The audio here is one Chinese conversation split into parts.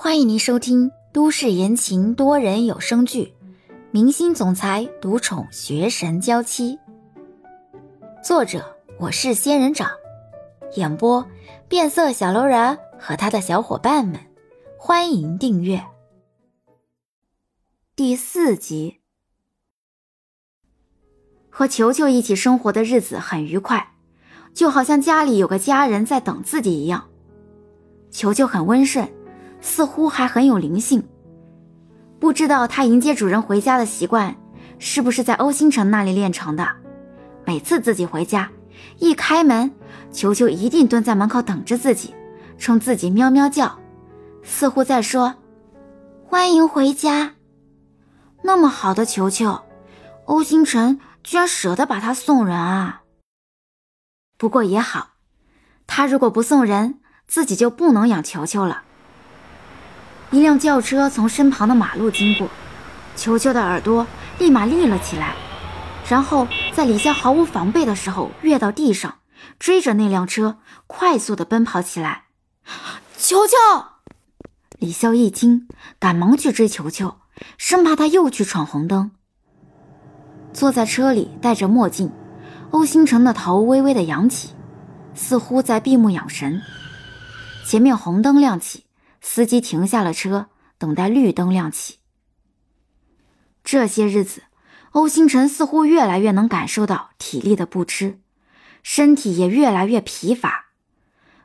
欢迎您收听都市言情多人有声剧《明星总裁独宠学神娇妻》，作者我是仙人掌，演播变色小楼人和他的小伙伴们。欢迎订阅第四集。和球球一起生活的日子很愉快，就好像家里有个家人在等自己一样。球球很温顺。似乎还很有灵性，不知道他迎接主人回家的习惯是不是在欧星辰那里练成的。每次自己回家，一开门，球球一定蹲在门口等着自己，冲自己喵喵叫，似乎在说：“欢迎回家。”那么好的球球，欧星辰居然舍得把他送人啊！不过也好，他如果不送人，自己就不能养球球了。一辆轿车从身旁的马路经过，球球的耳朵立马立了起来，然后在李潇毫无防备的时候跃到地上，追着那辆车快速的奔跑起来。球球！李潇一惊，赶忙去追球球，生怕他又去闯红灯。坐在车里戴着墨镜，欧星辰的头微微的扬起，似乎在闭目养神。前面红灯亮起。司机停下了车，等待绿灯亮起。这些日子，欧星辰似乎越来越能感受到体力的不支，身体也越来越疲乏。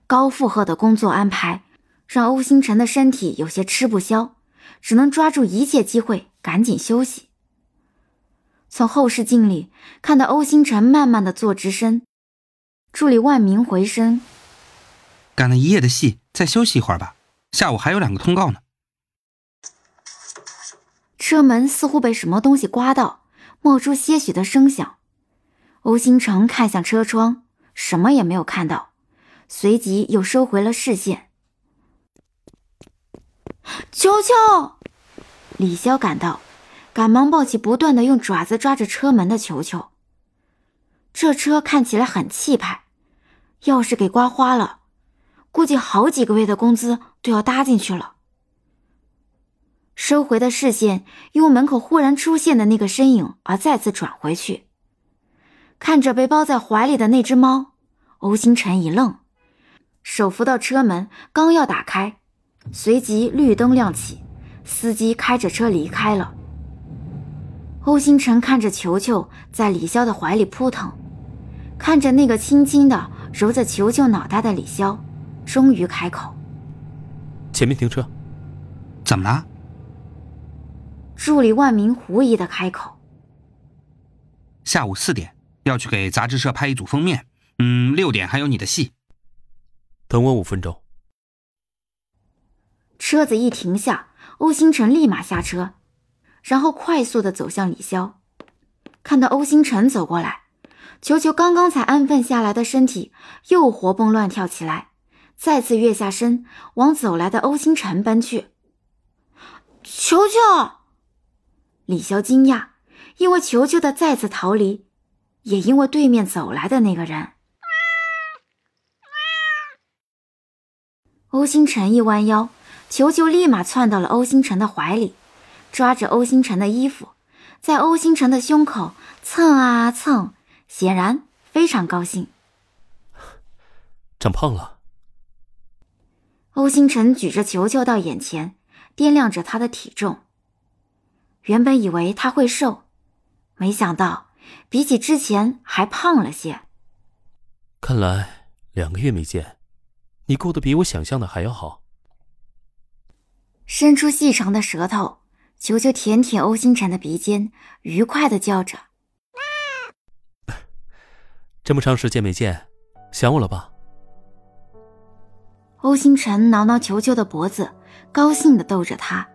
高负荷的工作安排让欧星辰的身体有些吃不消，只能抓住一切机会赶紧休息。从后视镜里看到欧星辰慢慢的坐直身，助理万明回身：“赶了一夜的戏，再休息一会儿吧。”下午还有两个通告呢。车门似乎被什么东西刮到，冒出些许的声响。欧星辰看向车窗，什么也没有看到，随即又收回了视线。球球，李潇赶到，赶忙抱起不断的用爪子抓着车门的球球。这车看起来很气派，要是给刮花了。估计好几个月的工资都要搭进去了。收回的视线因门口忽然出现的那个身影而再次转回去，看着被抱在怀里的那只猫，欧星辰一愣，手扶到车门，刚要打开，随即绿灯亮起，司机开着车离开了。欧星辰看着球球在李潇的怀里扑腾，看着那个轻轻的揉着球球脑袋的李潇。终于开口：“前面停车。”怎么了？助理万明狐疑的开口：“下午四点要去给杂志社拍一组封面，嗯，六点还有你的戏。等我五分钟。”车子一停下，欧星辰立马下车，然后快速的走向李潇。看到欧星辰走过来，球球刚刚才安分下来的身体又活蹦乱跳起来。再次跃下身，往走来的欧星辰奔去。球球，李潇惊讶，因为球球的再次逃离，也因为对面走来的那个人。欧星辰一弯腰，球球立马窜到了欧星辰的怀里，抓着欧星辰的衣服，在欧星辰的胸口蹭啊蹭，显然非常高兴。长胖了。欧星辰举着球球到眼前，掂量着他的体重。原本以为他会瘦，没想到比起之前还胖了些。看来两个月没见，你过得比我想象的还要好。伸出细长的舌头，球球舔舔欧星辰的鼻尖，愉快的叫着：“ 这么长时间没见，想我了吧？”欧星辰挠挠球球的脖子，高兴地逗着他。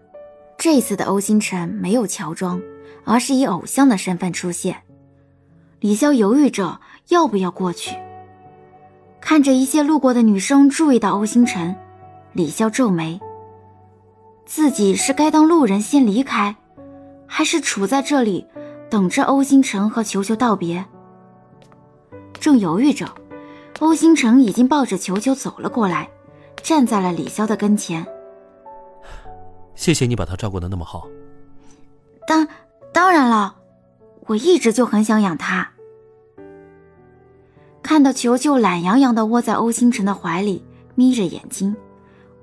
这次的欧星辰没有乔装，而是以偶像的身份出现。李潇犹豫着要不要过去。看着一些路过的女生注意到欧星辰，李潇皱眉：自己是该当路人先离开，还是处在这里等着欧星辰和球球道别？正犹豫着，欧星辰已经抱着球球走了过来。站在了李潇的跟前。谢谢你把他照顾的那么好。当当然了，我一直就很想养他。看到球球懒洋洋的窝在欧星辰的怀里，眯着眼睛，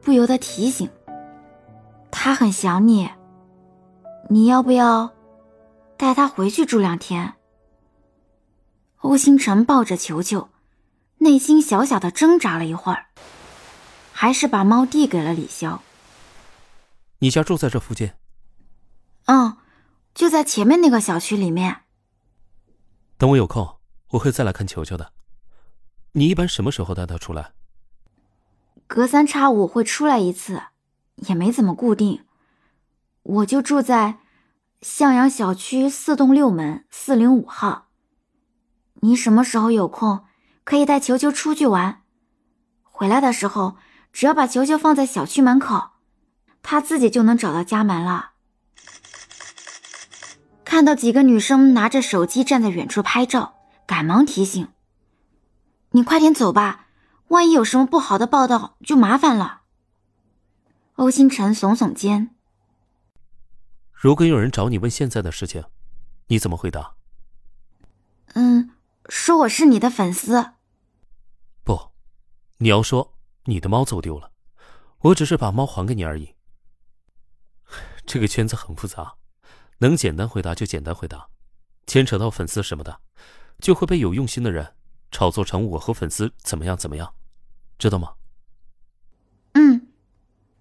不由得提醒：“他很想你，你要不要带他回去住两天？”欧星辰抱着球球，内心小小的挣扎了一会儿，还是把猫递给了李潇。你家住在这附近？嗯，就在前面那个小区里面。等我有空，我会再来看球球的。你一般什么时候带他出来？隔三差五会出来一次，也没怎么固定。我就住在向阳小区四栋六门四零五号。你什么时候有空，可以带球球出去玩。回来的时候，只要把球球放在小区门口，他自己就能找到家门了。看到几个女生拿着手机站在远处拍照，赶忙提醒。你快点走吧，万一有什么不好的报道，就麻烦了。欧星辰耸耸肩。如果有人找你问现在的事情，你怎么回答？嗯，说我是你的粉丝。不，你要说你的猫走丢了，我只是把猫还给你而已。这个圈子很复杂，能简单回答就简单回答，牵扯到粉丝什么的，就会被有用心的人。炒作成我和粉丝怎么样怎么样，知道吗？嗯，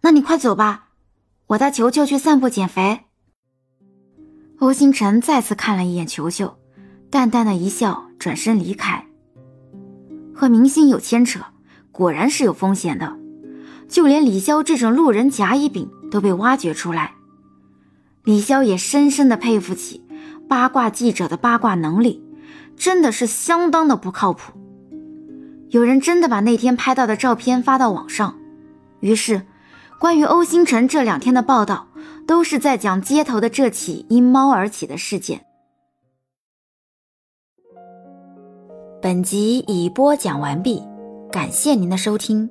那你快走吧，我带球球去散步减肥。欧星辰再次看了一眼球球，淡淡的一笑，转身离开。和明星有牵扯，果然是有风险的，就连李潇这种路人甲乙丙都被挖掘出来。李潇也深深的佩服起八卦记者的八卦能力。真的是相当的不靠谱。有人真的把那天拍到的照片发到网上，于是，关于欧星辰这两天的报道，都是在讲街头的这起因猫而起的事件。本集已播讲完毕，感谢您的收听。